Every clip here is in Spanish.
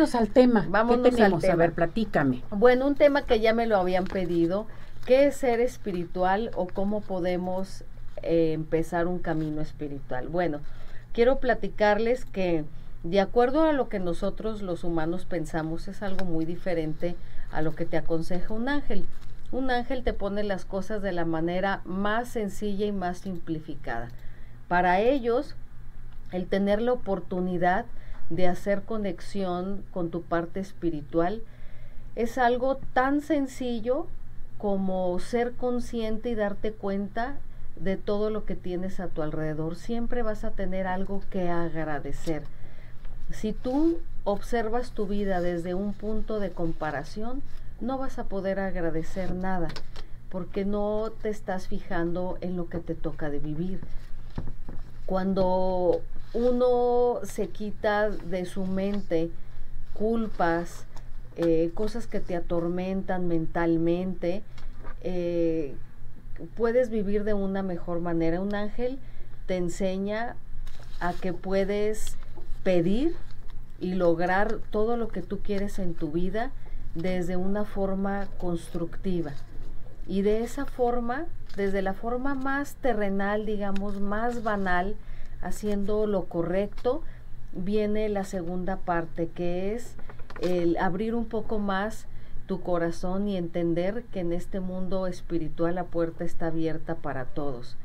Vámonos al tema. Vámonos ¿Qué al tenemos? A ver, platícame. Bueno, un tema que ya me lo habían pedido, ¿qué es ser espiritual o cómo podemos eh, empezar un camino espiritual? Bueno, quiero platicarles que de acuerdo a lo que nosotros los humanos pensamos es algo muy diferente a lo que te aconseja un ángel. Un ángel te pone las cosas de la manera más sencilla y más simplificada. Para ellos, el tener la oportunidad de hacer conexión con tu parte espiritual es algo tan sencillo como ser consciente y darte cuenta de todo lo que tienes a tu alrededor. Siempre vas a tener algo que agradecer. Si tú observas tu vida desde un punto de comparación, no vas a poder agradecer nada porque no te estás fijando en lo que te toca de vivir. Cuando uno se quita de su mente culpas, eh, cosas que te atormentan mentalmente, eh, puedes vivir de una mejor manera. Un ángel te enseña a que puedes pedir y lograr todo lo que tú quieres en tu vida desde una forma constructiva. Y de esa forma, desde la forma más terrenal, digamos, más banal, haciendo lo correcto, viene la segunda parte, que es el abrir un poco más tu corazón y entender que en este mundo espiritual la puerta está abierta para todos.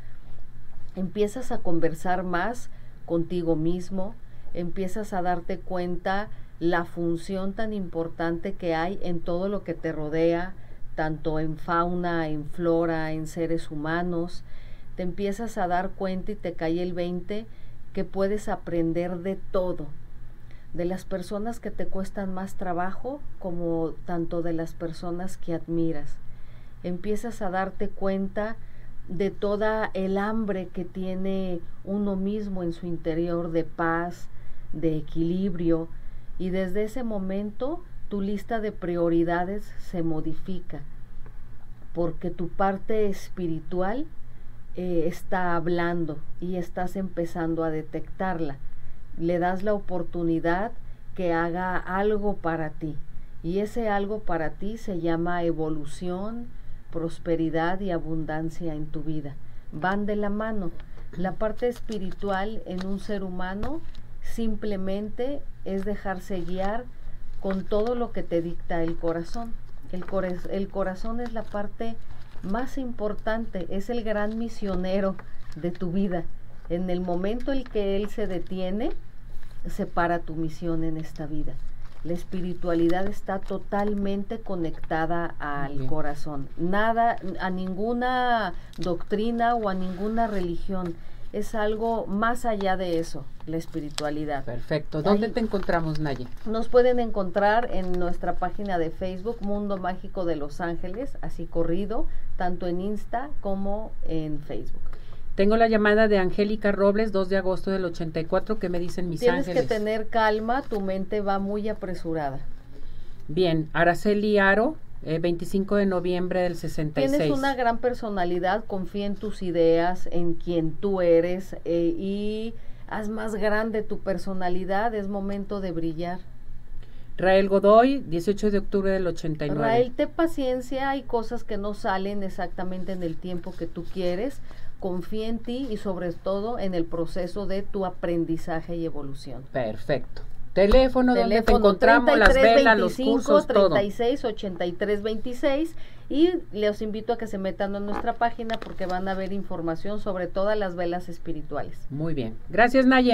Empiezas a conversar más contigo mismo, empiezas a darte cuenta la función tan importante que hay en todo lo que te rodea, tanto en fauna, en flora, en seres humanos, te empiezas a dar cuenta y te cae el 20 que puedes aprender de todo, de las personas que te cuestan más trabajo como tanto de las personas que admiras. Empiezas a darte cuenta de toda el hambre que tiene uno mismo en su interior de paz, de equilibrio, y desde ese momento tu lista de prioridades se modifica, porque tu parte espiritual eh, está hablando y estás empezando a detectarla. Le das la oportunidad que haga algo para ti. Y ese algo para ti se llama evolución, prosperidad y abundancia en tu vida. Van de la mano. La parte espiritual en un ser humano simplemente es dejarse guiar con todo lo que te dicta el corazón. El, core el corazón es la parte más importante, es el gran misionero de tu vida. En el momento en que él se detiene, separa tu misión en esta vida. La espiritualidad está totalmente conectada al Bien. corazón. Nada, a ninguna doctrina o a ninguna religión. Es algo más allá de eso, la espiritualidad. Perfecto. ¿Dónde Ahí- te encontramos, Naye? Nos pueden encontrar en nuestra página de Facebook, Mundo Mágico de Los Ángeles, así corrido, tanto en Insta como en Facebook. Tengo la llamada de Angélica Robles, 2 de agosto del 84, que me dicen mis Tienes ángeles. que tener calma, tu mente va muy apresurada. Bien, Araceli Aro, eh, 25 de noviembre del 66. Tienes una gran personalidad, confía en tus ideas, en quien tú eres eh, y haz más grande tu personalidad, es momento de brillar. Rael Godoy, 18 de octubre del 89. Rael, ten paciencia, hay cosas que no salen exactamente en el tiempo que tú quieres. Confía en ti y sobre todo en el proceso de tu aprendizaje y evolución. Perfecto. Teléfono, donde te Teléfono encontramos, las 33 velas, los 25 cursos, todo. 36 83 26 y les invito a que se metan a nuestra página porque van a ver información sobre todas las velas espirituales. Muy bien. Gracias, Naye.